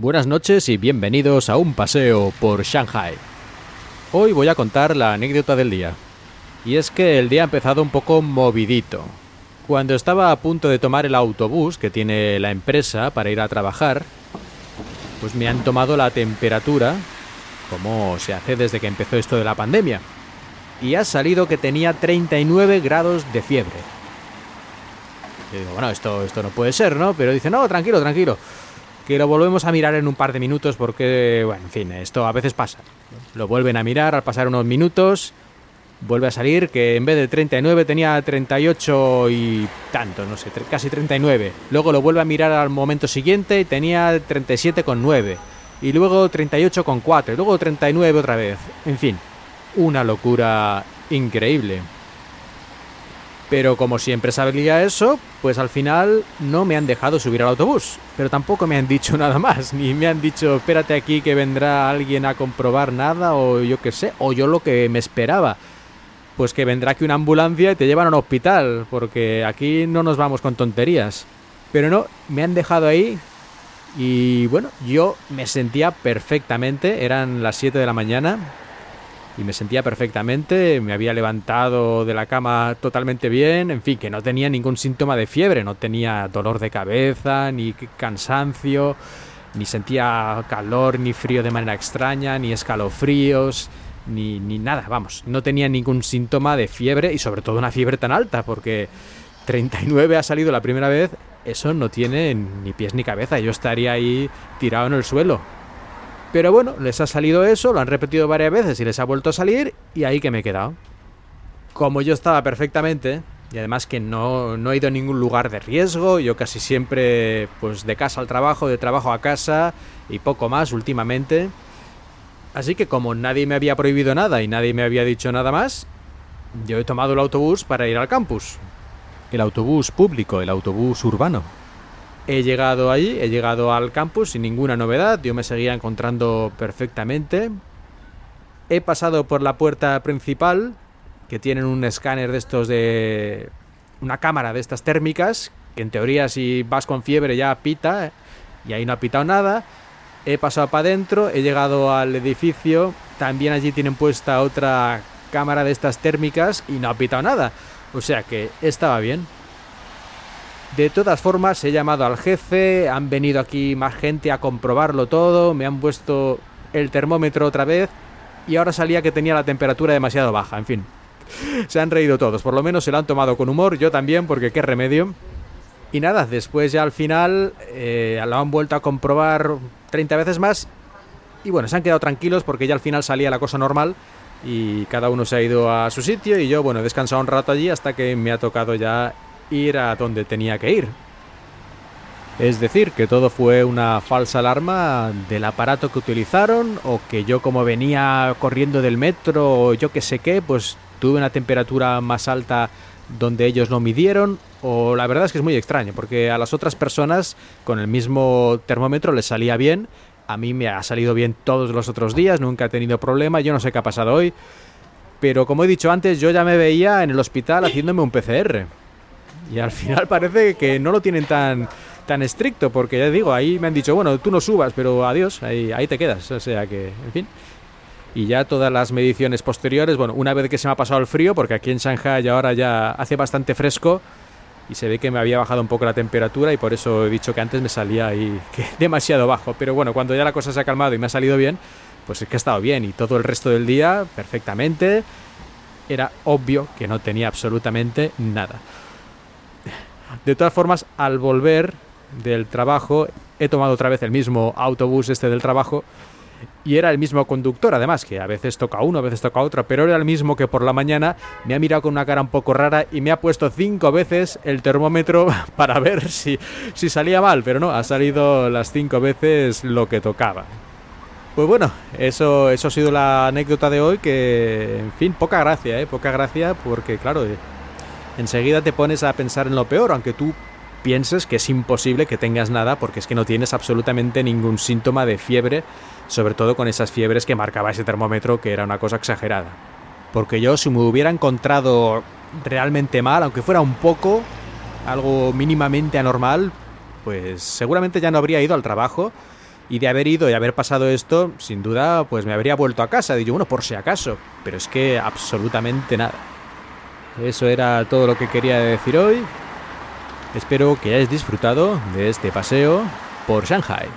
Buenas noches y bienvenidos a un paseo por Shanghai. Hoy voy a contar la anécdota del día. Y es que el día ha empezado un poco movidito. Cuando estaba a punto de tomar el autobús que tiene la empresa para ir a trabajar, pues me han tomado la temperatura, como se hace desde que empezó esto de la pandemia. Y ha salido que tenía 39 grados de fiebre. Y digo, bueno, esto, esto no puede ser, ¿no? Pero dice, no, tranquilo, tranquilo que lo volvemos a mirar en un par de minutos porque, bueno, en fin, esto a veces pasa. Lo vuelven a mirar al pasar unos minutos, vuelve a salir que en vez de 39 tenía 38 y tanto, no sé, casi 39. Luego lo vuelve a mirar al momento siguiente y tenía 37,9. Y luego 38,4. Y luego 39 otra vez. En fin, una locura increíble. Pero como siempre sabía eso, pues al final no me han dejado subir al autobús. Pero tampoco me han dicho nada más. Ni me han dicho, espérate aquí que vendrá alguien a comprobar nada o yo qué sé. O yo lo que me esperaba. Pues que vendrá aquí una ambulancia y te llevan a un hospital. Porque aquí no nos vamos con tonterías. Pero no, me han dejado ahí. Y bueno, yo me sentía perfectamente. Eran las 7 de la mañana y me sentía perfectamente, me había levantado de la cama totalmente bien, en fin, que no tenía ningún síntoma de fiebre, no tenía dolor de cabeza, ni cansancio, ni sentía calor ni frío de manera extraña, ni escalofríos, ni, ni nada, vamos, no tenía ningún síntoma de fiebre y sobre todo una fiebre tan alta, porque 39 ha salido la primera vez, eso no tiene ni pies ni cabeza, yo estaría ahí tirado en el suelo, pero bueno, les ha salido eso, lo han repetido varias veces y les ha vuelto a salir y ahí que me he quedado. Como yo estaba perfectamente, y además que no, no he ido a ningún lugar de riesgo, yo casi siempre pues de casa al trabajo, de trabajo a casa y poco más últimamente. Así que como nadie me había prohibido nada y nadie me había dicho nada más, yo he tomado el autobús para ir al campus. El autobús público, el autobús urbano. He llegado allí, he llegado al campus sin ninguna novedad, yo me seguía encontrando perfectamente. He pasado por la puerta principal, que tienen un escáner de estos de... una cámara de estas térmicas, que en teoría si vas con fiebre ya pita, y ahí no ha pitado nada. He pasado para adentro, he llegado al edificio, también allí tienen puesta otra cámara de estas térmicas y no ha pitado nada. O sea que estaba bien. De todas formas, he llamado al jefe, han venido aquí más gente a comprobarlo todo, me han puesto el termómetro otra vez y ahora salía que tenía la temperatura demasiado baja, en fin. Se han reído todos, por lo menos se lo han tomado con humor, yo también, porque qué remedio. Y nada, después ya al final eh, lo han vuelto a comprobar 30 veces más y bueno, se han quedado tranquilos porque ya al final salía la cosa normal y cada uno se ha ido a su sitio y yo, bueno, he descansado un rato allí hasta que me ha tocado ya ir a donde tenía que ir. Es decir, que todo fue una falsa alarma del aparato que utilizaron o que yo como venía corriendo del metro o yo que sé qué, pues tuve una temperatura más alta donde ellos no midieron o la verdad es que es muy extraño porque a las otras personas con el mismo termómetro les salía bien, a mí me ha salido bien todos los otros días, nunca he tenido problema, yo no sé qué ha pasado hoy, pero como he dicho antes, yo ya me veía en el hospital haciéndome un PCR. Y al final parece que no lo tienen tan, tan estricto, porque ya digo, ahí me han dicho, bueno, tú no subas, pero adiós, ahí, ahí te quedas. O sea que, en fin. Y ya todas las mediciones posteriores, bueno, una vez que se me ha pasado el frío, porque aquí en Shanghai ahora ya hace bastante fresco y se ve que me había bajado un poco la temperatura y por eso he dicho que antes me salía ahí demasiado bajo. Pero bueno, cuando ya la cosa se ha calmado y me ha salido bien, pues es que ha estado bien y todo el resto del día perfectamente. Era obvio que no tenía absolutamente nada. De todas formas, al volver del trabajo, he tomado otra vez el mismo autobús este del trabajo y era el mismo conductor, además, que a veces toca uno, a veces toca otro, pero era el mismo que por la mañana me ha mirado con una cara un poco rara y me ha puesto cinco veces el termómetro para ver si, si salía mal, pero no, ha salido las cinco veces lo que tocaba. Pues bueno, eso, eso ha sido la anécdota de hoy, que, en fin, poca gracia, ¿eh? Poca gracia porque, claro, enseguida te pones a pensar en lo peor, aunque tú pienses que es imposible que tengas nada porque es que no tienes absolutamente ningún síntoma de fiebre, sobre todo con esas fiebres que marcaba ese termómetro que era una cosa exagerada. Porque yo si me hubiera encontrado realmente mal, aunque fuera un poco, algo mínimamente anormal, pues seguramente ya no habría ido al trabajo Y de haber ido y haber pasado esto, sin duda, pues me habría vuelto a casa. Digo, bueno, por si acaso. Pero es que absolutamente nada. Eso era todo lo que quería decir hoy. Espero que hayáis disfrutado de este paseo por Shanghai.